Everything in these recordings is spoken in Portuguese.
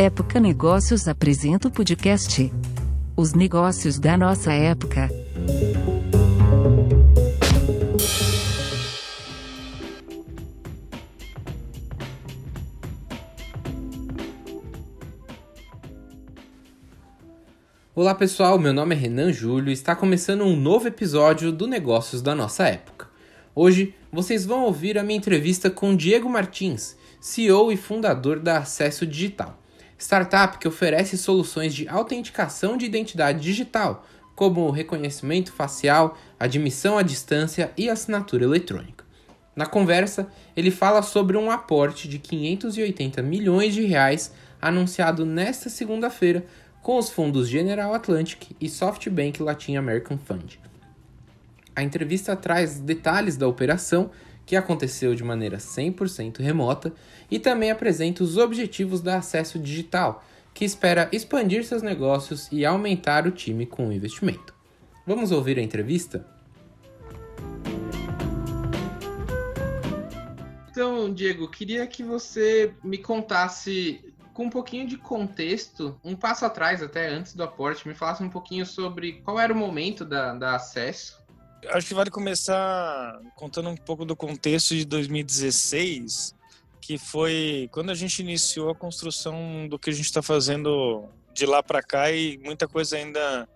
Época Negócios apresenta o podcast Os Negócios da Nossa Época. Olá pessoal, meu nome é Renan Júlio e está começando um novo episódio do Negócios da Nossa Época. Hoje vocês vão ouvir a minha entrevista com Diego Martins, CEO e fundador da Acesso Digital, startup que oferece soluções de autenticação de identidade digital, como reconhecimento facial, admissão à distância e assinatura eletrônica. Na conversa, ele fala sobre um aporte de 580 milhões de reais anunciado nesta segunda-feira com os fundos General Atlantic e SoftBank Latin American Fund. A entrevista traz detalhes da operação, que aconteceu de maneira 100% remota, e também apresenta os objetivos da Acesso Digital, que espera expandir seus negócios e aumentar o time com o investimento. Vamos ouvir a entrevista? Então, Diego, queria que você me contasse com um pouquinho de contexto, um passo atrás, até antes do aporte, me falasse um pouquinho sobre qual era o momento da, da acesso. Acho que vale começar contando um pouco do contexto de 2016, que foi quando a gente iniciou a construção do que a gente está fazendo de lá para cá e muita coisa ainda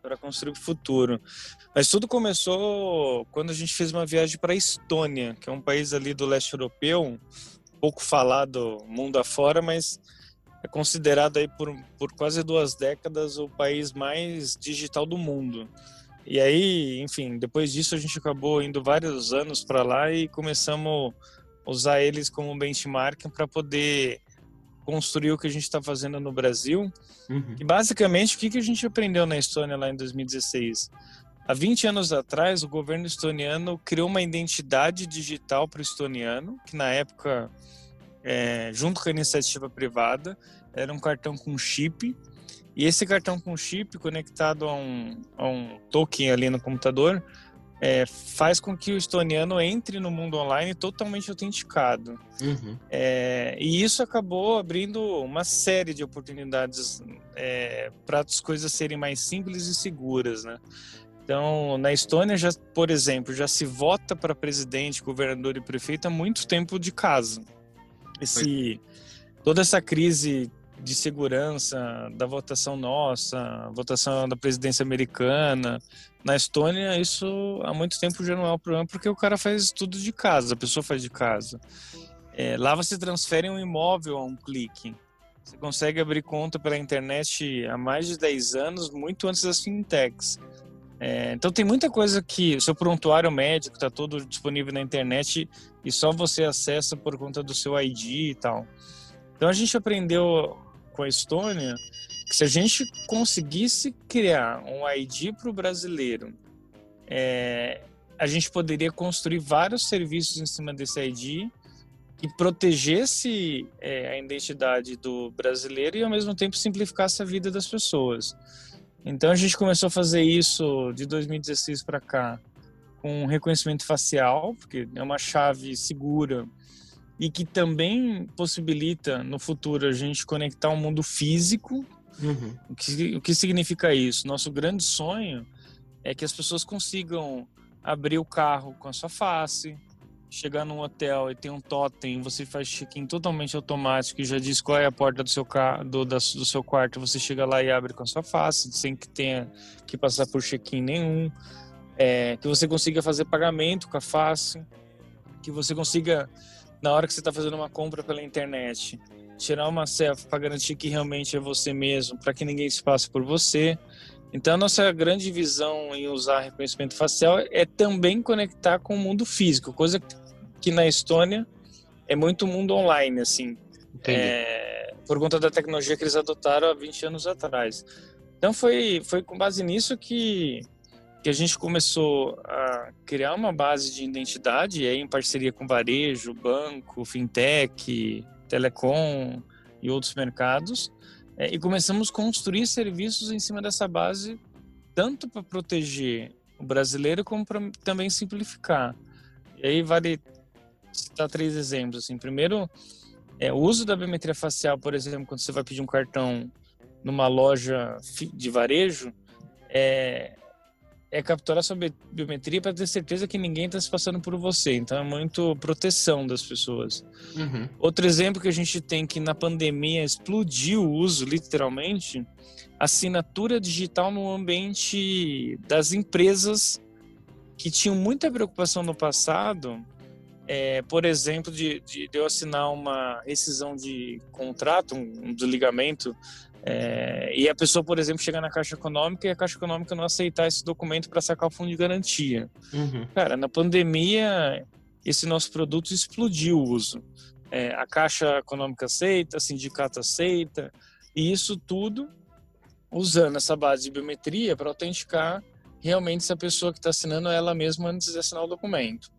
para construir o futuro. Mas tudo começou quando a gente fez uma viagem para a Estônia, que é um país ali do leste europeu, pouco falado mundo afora, mas é considerado aí por, por quase duas décadas o país mais digital do mundo. E aí, enfim, depois disso a gente acabou indo vários anos para lá e começamos a usar eles como benchmark para poder construir o que a gente está fazendo no Brasil. Uhum. E basicamente, o que, que a gente aprendeu na Estônia lá em 2016? Há 20 anos atrás, o governo estoniano criou uma identidade digital para o estoniano, que na época é, junto com a iniciativa privada, era um cartão com chip. E esse cartão com chip conectado a um, a um token ali no computador é, faz com que o estoniano entre no mundo online totalmente autenticado. Uhum. É, e isso acabou abrindo uma série de oportunidades é, para as coisas serem mais simples e seguras, né? Então, na Estônia, já, por exemplo, já se vota para presidente, governador e prefeito há muito tempo de casa esse toda essa crise de segurança da votação nossa, votação da presidência americana. Na Estônia, isso há muito tempo já não é um problema, porque o cara faz tudo de casa, a pessoa faz de casa. É, lá você transfere um imóvel a um clique. Você consegue abrir conta pela internet há mais de 10 anos, muito antes das fintechs. É, então tem muita coisa que o seu prontuário médico está todo disponível na internet e só você acessa por conta do seu ID e tal. Então a gente aprendeu com a Estônia que se a gente conseguisse criar um ID para o brasileiro, é, a gente poderia construir vários serviços em cima desse ID que protegesse é, a identidade do brasileiro e ao mesmo tempo simplificasse a vida das pessoas. Então a gente começou a fazer isso de 2016 para cá com reconhecimento facial, porque é uma chave segura e que também possibilita no futuro a gente conectar o um mundo físico. Uhum. O, que, o que significa isso? Nosso grande sonho é que as pessoas consigam abrir o carro com a sua face, chegar num hotel e tem um totem, você faz check-in totalmente automático e já diz qual é a porta do seu, carro, do, do seu quarto, você chega lá e abre com a sua face, sem que tenha que passar por check-in nenhum. É, que você consiga fazer pagamento com a face, que você consiga, na hora que você está fazendo uma compra pela internet, tirar uma selfie para garantir que realmente é você mesmo, para que ninguém se passe por você. Então, a nossa grande visão em usar reconhecimento facial é também conectar com o mundo físico, coisa que na Estônia é muito mundo online, assim, é, por conta da tecnologia que eles adotaram há 20 anos atrás. Então, foi, foi com base nisso que, que a gente começou a criar uma base de identidade, aí em parceria com varejo, banco, fintech, telecom e outros mercados, é, e começamos a construir serviços em cima dessa base, tanto para proteger o brasileiro como para também simplificar. E aí vale citar três exemplos. Assim, primeiro, É, o uso da biometria facial, por exemplo, quando você vai pedir um cartão numa loja de varejo, é, é capturar sua biometria para ter certeza que ninguém está se passando por você. Então é muito proteção das pessoas. Uhum. Outro exemplo que a gente tem que na pandemia explodiu o uso, literalmente, assinatura digital no ambiente das empresas que tinham muita preocupação no passado. É, por exemplo, de, de, eu assinar uma rescisão de contrato, um desligamento é, e a pessoa, por exemplo, chegar na Caixa Econômica e a Caixa Econômica não aceitar esse documento para sacar o fundo de garantia. Uhum. Cara, na pandemia, esse nosso produto explodiu o uso. É, a Caixa Econômica aceita, a sindicato aceita, e isso tudo usando essa base de biometria para autenticar realmente se a pessoa que está assinando é ela mesma antes de assinar o documento.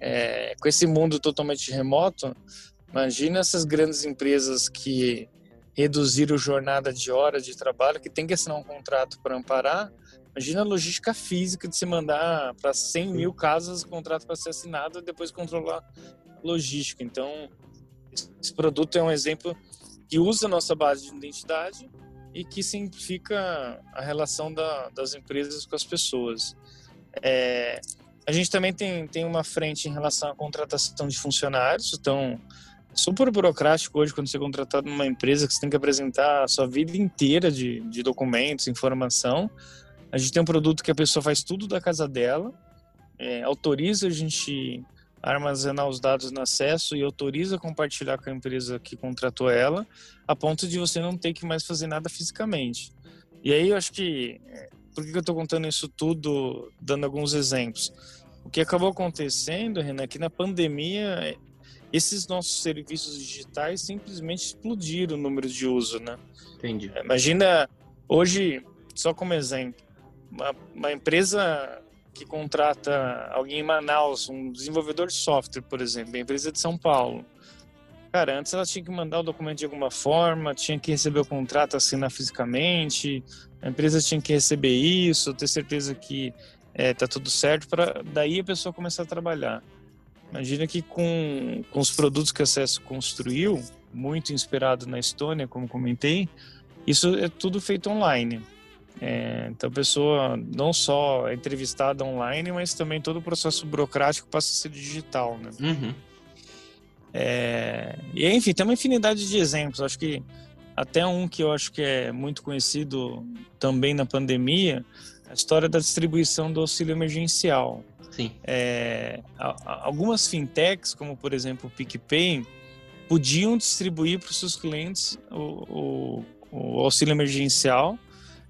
É, com esse mundo totalmente remoto, imagina essas grandes empresas que reduzir a jornada de horas de trabalho, que tem que assinar um contrato para amparar. Imagina a logística física de se mandar para 100 mil casas o contrato para ser assinado e depois controlar a logística. Então, esse produto é um exemplo que usa a nossa base de identidade e que simplifica a relação da, das empresas com as pessoas. É, a gente também tem, tem uma frente em relação à contratação de funcionários, então super burocrático hoje quando você é contratado numa empresa que você tem que apresentar a sua vida inteira de, de documentos, informação. A gente tem um produto que a pessoa faz tudo da casa dela, é, autoriza a gente armazenar os dados no acesso e autoriza compartilhar com a empresa que contratou ela, a ponto de você não ter que mais fazer nada fisicamente. E aí eu acho que, é, por que eu estou contando isso tudo, dando alguns exemplos? O que acabou acontecendo, Renan, é que na pandemia esses nossos serviços digitais simplesmente explodiram o número de uso, né? Entendi. Imagina hoje, só como exemplo, uma, uma empresa que contrata alguém em Manaus, um desenvolvedor de software, por exemplo, a empresa de São Paulo. Cara, antes ela tinha que mandar o documento de alguma forma, tinha que receber o contrato, assinar fisicamente, a empresa tinha que receber isso, ter certeza que é, tá tudo certo, para daí a pessoa começar a trabalhar. Imagina que com, com os produtos que a Acesso construiu, muito inspirado na Estônia, como comentei, isso é tudo feito online. É, então a pessoa não só é entrevistada online, mas também todo o processo burocrático passa a ser digital, né? Uhum. É, e enfim, tem uma infinidade de exemplos. Acho que até um que eu acho que é muito conhecido também na pandemia, a história da distribuição do auxílio emergencial. Sim. É, algumas fintechs, como por exemplo o PicPay, podiam distribuir para os seus clientes o, o, o, auxílio emergencial.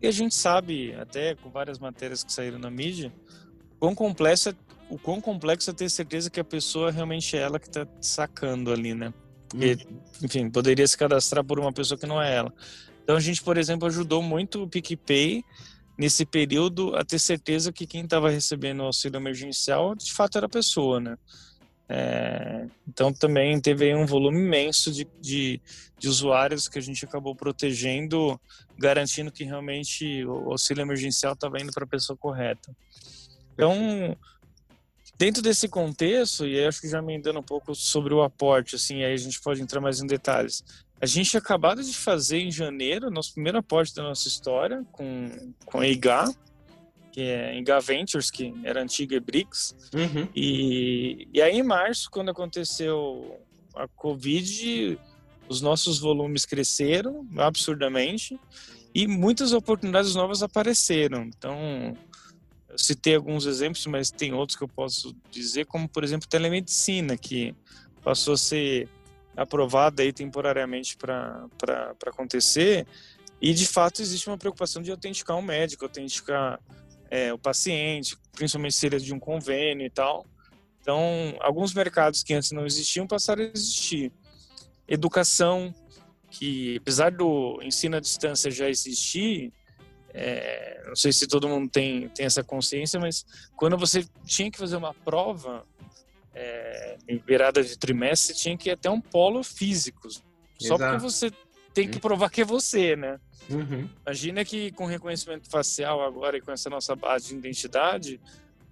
E a gente sabe, até com várias matérias que saíram na mídia, quão complexo, o quão complexo é ter certeza que a pessoa realmente é ela que está sacando ali, né? Porque, uhum. enfim, poderia se cadastrar por uma pessoa que não é ela. Então a gente, por exemplo, ajudou muito o PicPay nesse período a ter certeza que quem estava recebendo o auxílio emergencial de fato era a pessoa, né? É, então também teve um volume imenso de, de, de, usuários que a gente acabou protegendo, garantindo que realmente o auxílio emergencial estava indo para a pessoa correta. Então, dentro desse contexto, e acho que já me dando um pouco sobre o aporte, assim, aí a gente pode entrar mais em detalhes. A gente acabado de fazer em janeiro nosso primeiro aporte da nossa história com, com a IGA, que é IGA Ventures, que era antiga EBRICS. Uhum. E, e aí em março, quando aconteceu a Covid, os nossos volumes cresceram absurdamente e muitas oportunidades novas apareceram. Então, eu citei alguns exemplos, mas tem outros que eu posso dizer, como por exemplo telemedicina, que passou a ser aprovada aí temporariamente para acontecer. E de fato existe uma preocupação de autenticar um médico, autenticar é, o paciente, principalmente se ele é de um convênio e tal. Então, alguns mercados que antes não existiam passaram a existir. Educação, que apesar do ensino à distância já existir, é, não sei se todo mundo tem, tem essa consciência, mas quando você tinha que fazer uma prova, é, em virada de trimestre, tinha que ir até um polo físico. Só Exato. porque você tem que uhum. provar que é você, né? Uhum. Imagina que com reconhecimento facial agora e com essa nossa base de identidade,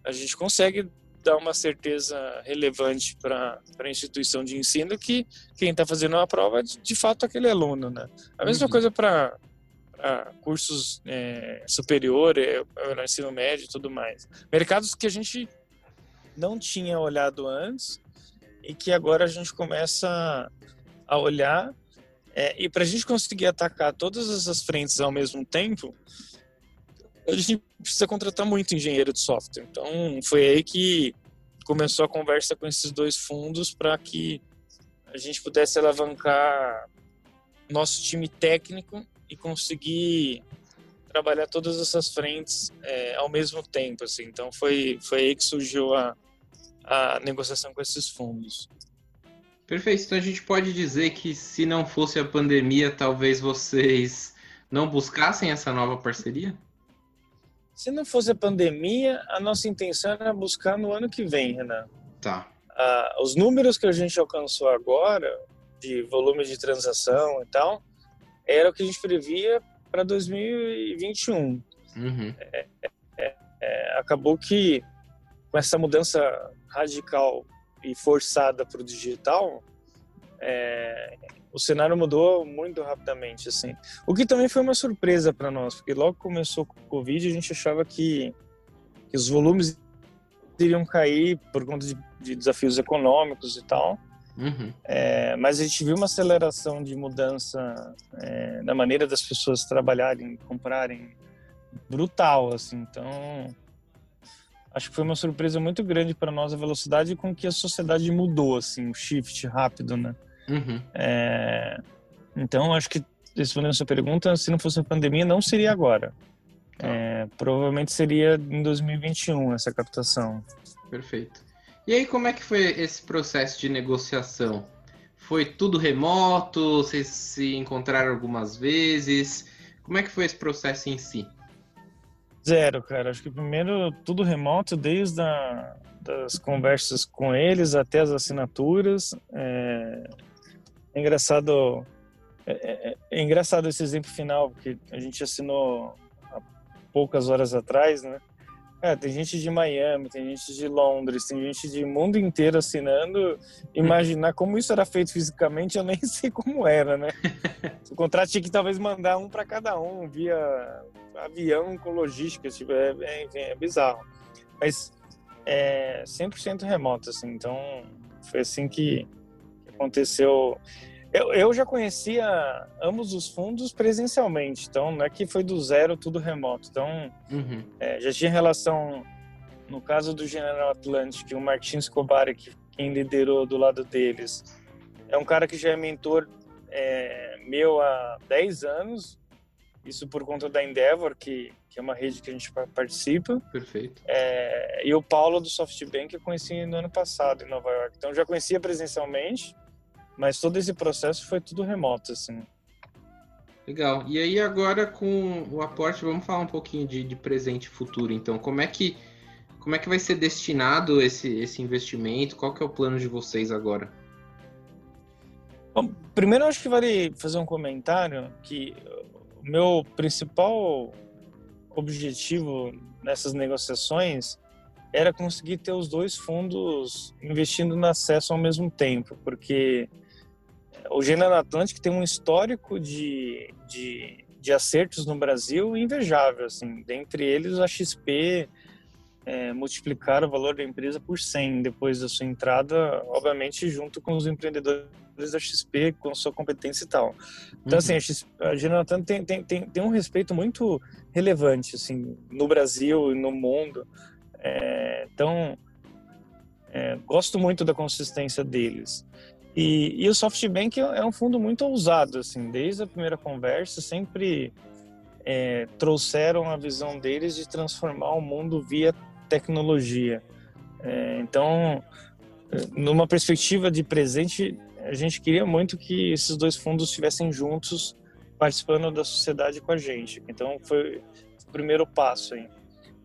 a gente consegue dar uma certeza relevante para a instituição de ensino que quem está fazendo a prova de, de fato aquele aluno, né? A mesma uhum. coisa para cursos é, superiores, é, ensino médio e tudo mais. Mercados que a gente não tinha olhado antes e que agora a gente começa a olhar. É, e para a gente conseguir atacar todas essas frentes ao mesmo tempo, a gente precisa contratar muito engenheiro de software. Então, foi aí que começou a conversa com esses dois fundos para que a gente pudesse alavancar nosso time técnico e conseguir trabalhar todas essas frentes é, ao mesmo tempo. Assim. Então, foi, foi aí que surgiu a, a negociação com esses fundos. Perfeito. Então a gente pode dizer que se não fosse a pandemia, talvez vocês não buscassem essa nova parceria? Se não fosse a pandemia, a nossa intenção era buscar no ano que vem, Renan. Tá. Ah, os números que a gente alcançou agora, de volume de transação e tal, era o que a gente previa para 2021. Uhum. É, é, é, acabou que com essa mudança radical e forçada para o digital, é, o cenário mudou muito rapidamente, assim. O que também foi uma surpresa para nós, porque logo começou com o Covid, a gente achava que, que os volumes iriam cair por conta de, de desafios econômicos e tal. Uhum. É, mas a gente viu uma aceleração de mudança é, na maneira das pessoas trabalharem, comprarem, brutal, assim. Então, acho que foi uma surpresa muito grande para nós a velocidade com que a sociedade mudou, assim, o shift rápido, né? Uhum. É, então, acho que respondendo a sua pergunta, se não fosse a pandemia, não seria agora. Tá. É, provavelmente seria em 2021 essa captação. Perfeito. E aí, como é que foi esse processo de negociação? Foi tudo remoto? Vocês se encontraram algumas vezes? Como é que foi esse processo em si? Zero, cara. Acho que primeiro tudo remoto, desde a, das conversas com eles até as assinaturas. É, é engraçado, é, é, é, engraçado esse exemplo final, porque a gente assinou há poucas horas atrás, né? É, tem gente de Miami, tem gente de Londres, tem gente de mundo inteiro assinando. Imaginar como isso era feito fisicamente, eu nem sei como era, né? O contrato tinha que talvez mandar um para cada um, via avião com logística, tipo, é, é, é bizarro. Mas é 100% remoto, assim, então foi assim que aconteceu. Eu, eu já conhecia ambos os fundos presencialmente, então não é que foi do zero tudo remoto. Então uhum. é, já tinha relação, no caso do General Atlantic, o Martin Escobar, que quem liderou do lado deles, é um cara que já é mentor é, meu há 10 anos, isso por conta da Endeavor, que, que é uma rede que a gente participa. Perfeito. É, e o Paulo do SoftBank eu conheci no ano passado em Nova York. Então já conhecia presencialmente mas todo esse processo foi tudo remoto, assim. Legal. E aí agora com o aporte, vamos falar um pouquinho de, de presente e futuro. Então, como é que como é que vai ser destinado esse, esse investimento? Qual que é o plano de vocês agora? Bom, primeiro acho que vale fazer um comentário que o meu principal objetivo nessas negociações era conseguir ter os dois fundos investindo no acesso ao mesmo tempo, porque o General Atlantic tem um histórico de, de, de acertos no Brasil invejável, assim, dentre eles a XP é, multiplicar o valor da empresa por 100 depois da sua entrada, obviamente junto com os empreendedores da XP, com sua competência e tal. Então, assim, uhum. assim, a, XP, a General Atlantic tem, tem, tem, tem um respeito muito relevante, assim, no Brasil e no mundo. É, então, é, gosto muito da consistência deles. E, e o SoftBank é um fundo muito ousado, assim, desde a primeira conversa, sempre é, trouxeram a visão deles de transformar o mundo via tecnologia. É, então, numa perspectiva de presente, a gente queria muito que esses dois fundos estivessem juntos, participando da sociedade com a gente. Então, foi o primeiro passo. Aí.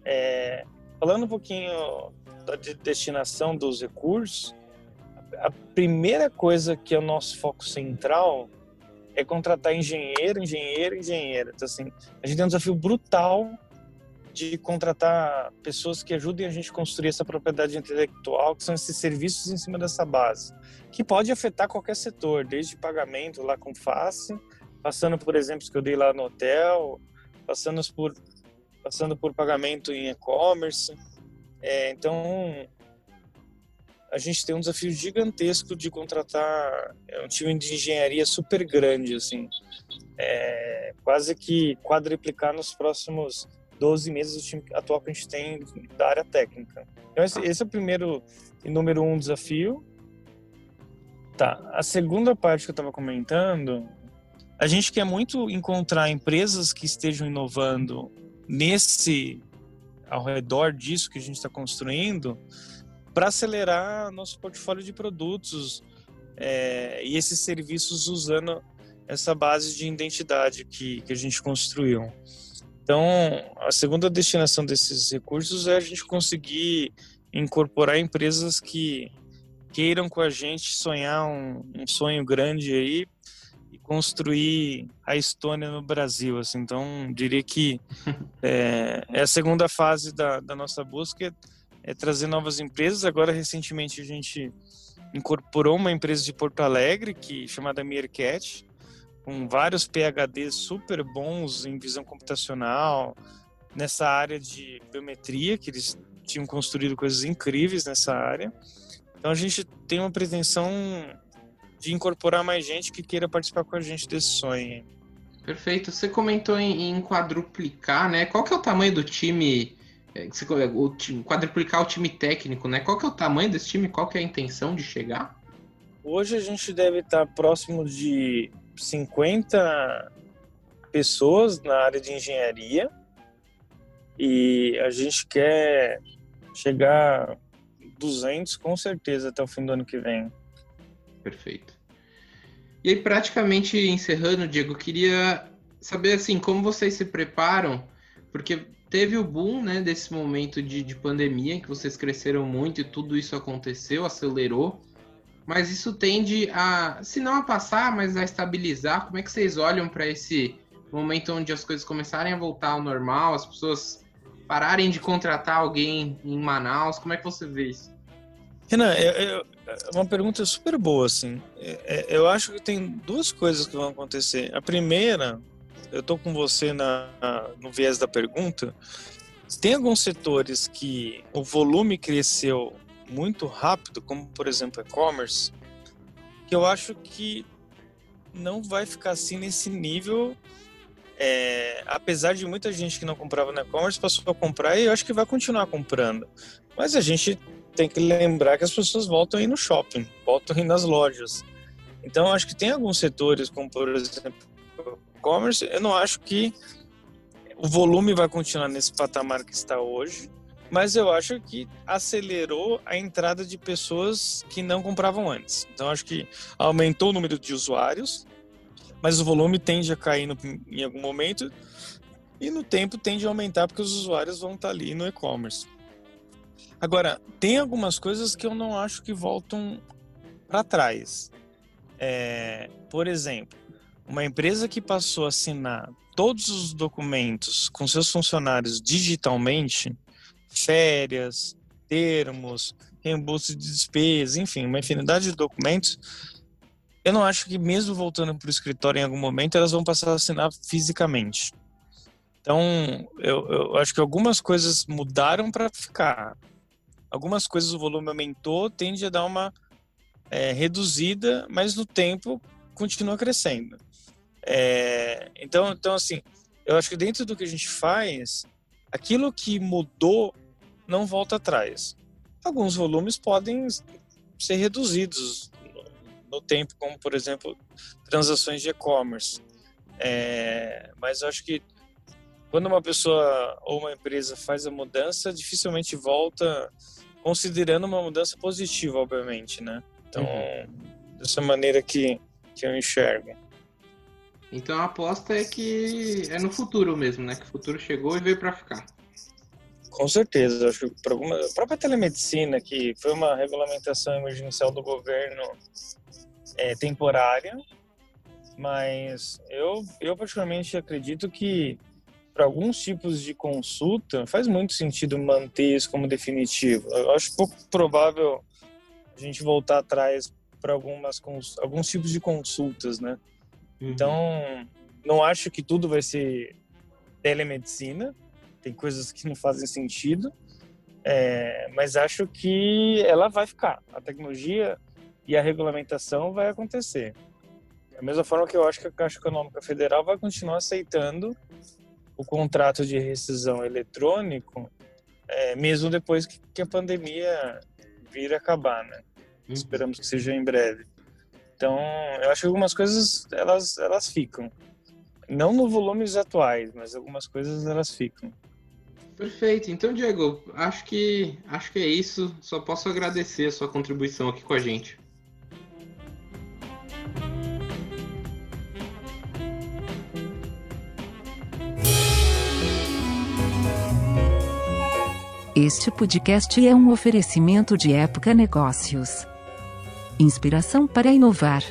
É, falando um pouquinho da destinação dos recursos, a primeira coisa que é o nosso foco central é contratar engenheiro, engenheiro, engenheiro. Então, assim, a gente tem um desafio brutal de contratar pessoas que ajudem a gente construir essa propriedade intelectual, que são esses serviços em cima dessa base, que pode afetar qualquer setor, desde pagamento lá com face, passando por exemplos que eu dei lá no hotel, passando por passando por pagamento em e-commerce. É, então, a gente tem um desafio gigantesco de contratar é um time de engenharia super grande, assim, é, quase que quadriplicar nos próximos 12 meses o time atual que a gente tem da área técnica. Então esse, esse é o primeiro e número um desafio. Tá, a segunda parte que eu estava comentando, a gente quer muito encontrar empresas que estejam inovando nesse ao redor disso que a gente está construindo para acelerar nosso portfólio de produtos é, e esses serviços usando essa base de identidade que, que a gente construiu. Então, a segunda destinação desses recursos é a gente conseguir incorporar empresas que queiram com a gente sonhar um, um sonho grande aí e construir a Estônia no Brasil. Assim. Então, diria que é, é a segunda fase da, da nossa busca é trazer novas empresas. Agora, recentemente, a gente incorporou uma empresa de Porto Alegre, que chamada Meerkat, com vários PhDs super bons em visão computacional, nessa área de biometria, que eles tinham construído coisas incríveis nessa área. Então, a gente tem uma pretensão de incorporar mais gente que queira participar com a gente desse sonho. Perfeito. Você comentou em, em quadruplicar, né? Qual que é o tamanho do time é, o time, quadruplicar o time técnico, né? Qual que é o tamanho desse time? Qual que é a intenção de chegar? Hoje a gente deve estar próximo de 50 pessoas na área de engenharia e a gente quer chegar 200 com certeza até o fim do ano que vem. Perfeito. E aí, praticamente encerrando, Diego, queria saber assim, como vocês se preparam, porque teve o boom né, desse momento de, de pandemia, em que vocês cresceram muito e tudo isso aconteceu, acelerou. Mas isso tende a, se não a passar, mas a estabilizar. Como é que vocês olham para esse momento onde as coisas começarem a voltar ao normal, as pessoas pararem de contratar alguém em Manaus? Como é que você vê isso? Renan, é, é uma pergunta super boa, assim. É, é, eu acho que tem duas coisas que vão acontecer. A primeira eu tô com você na, no viés da pergunta. Tem alguns setores que o volume cresceu muito rápido, como por exemplo e-commerce, que eu acho que não vai ficar assim nesse nível. É, apesar de muita gente que não comprava no e-commerce passou a comprar e eu acho que vai continuar comprando. Mas a gente tem que lembrar que as pessoas voltam a ir no shopping, voltam a ir nas lojas. Então, acho que tem alguns setores, como por exemplo e-commerce, eu não acho que o volume vai continuar nesse patamar que está hoje, mas eu acho que acelerou a entrada de pessoas que não compravam antes. Então acho que aumentou o número de usuários, mas o volume tende a cair no, em algum momento e no tempo tende a aumentar porque os usuários vão estar ali no e-commerce. Agora, tem algumas coisas que eu não acho que voltam para trás. É, por exemplo, uma empresa que passou a assinar todos os documentos com seus funcionários digitalmente, férias, termos, reembolso de despesas, enfim, uma infinidade de documentos, eu não acho que mesmo voltando para o escritório em algum momento, elas vão passar a assinar fisicamente. Então, eu, eu acho que algumas coisas mudaram para ficar. Algumas coisas o volume aumentou, tende a dar uma é, reduzida, mas no tempo continua crescendo. É, então, então, assim, eu acho que dentro do que a gente faz, aquilo que mudou não volta atrás. Alguns volumes podem ser reduzidos no tempo, como por exemplo transações de e-commerce. É, mas eu acho que quando uma pessoa ou uma empresa faz a mudança, dificilmente volta, considerando uma mudança positiva, obviamente, né? Então, uhum. dessa maneira que, que eu enxergo. Então a aposta é que é no futuro mesmo, né? Que o futuro chegou e veio para ficar. Com certeza, acho que alguma, a própria telemedicina, que foi uma regulamentação emergencial do governo é, temporária, mas eu, eu particularmente acredito que para alguns tipos de consulta, faz muito sentido manter isso como definitivo. Eu acho pouco provável a gente voltar atrás para algumas alguns tipos de consultas, né? Então, não acho que tudo vai ser telemedicina. Tem coisas que não fazem sentido, é, mas acho que ela vai ficar. A tecnologia e a regulamentação vai acontecer. Da mesma forma que eu acho que a Caixa Econômica Federal vai continuar aceitando o contrato de rescisão eletrônico, é, mesmo depois que, que, a pandemia vir a acabar, né? Uhum. Esperamos que seja em breve. Então, eu acho que algumas coisas elas elas ficam, não no volumes atuais, mas algumas coisas elas ficam. Perfeito. Então, Diego, acho que acho que é isso. Só posso agradecer a sua contribuição aqui com a gente. Este podcast é um oferecimento de Época Negócios. Inspiração para inovar.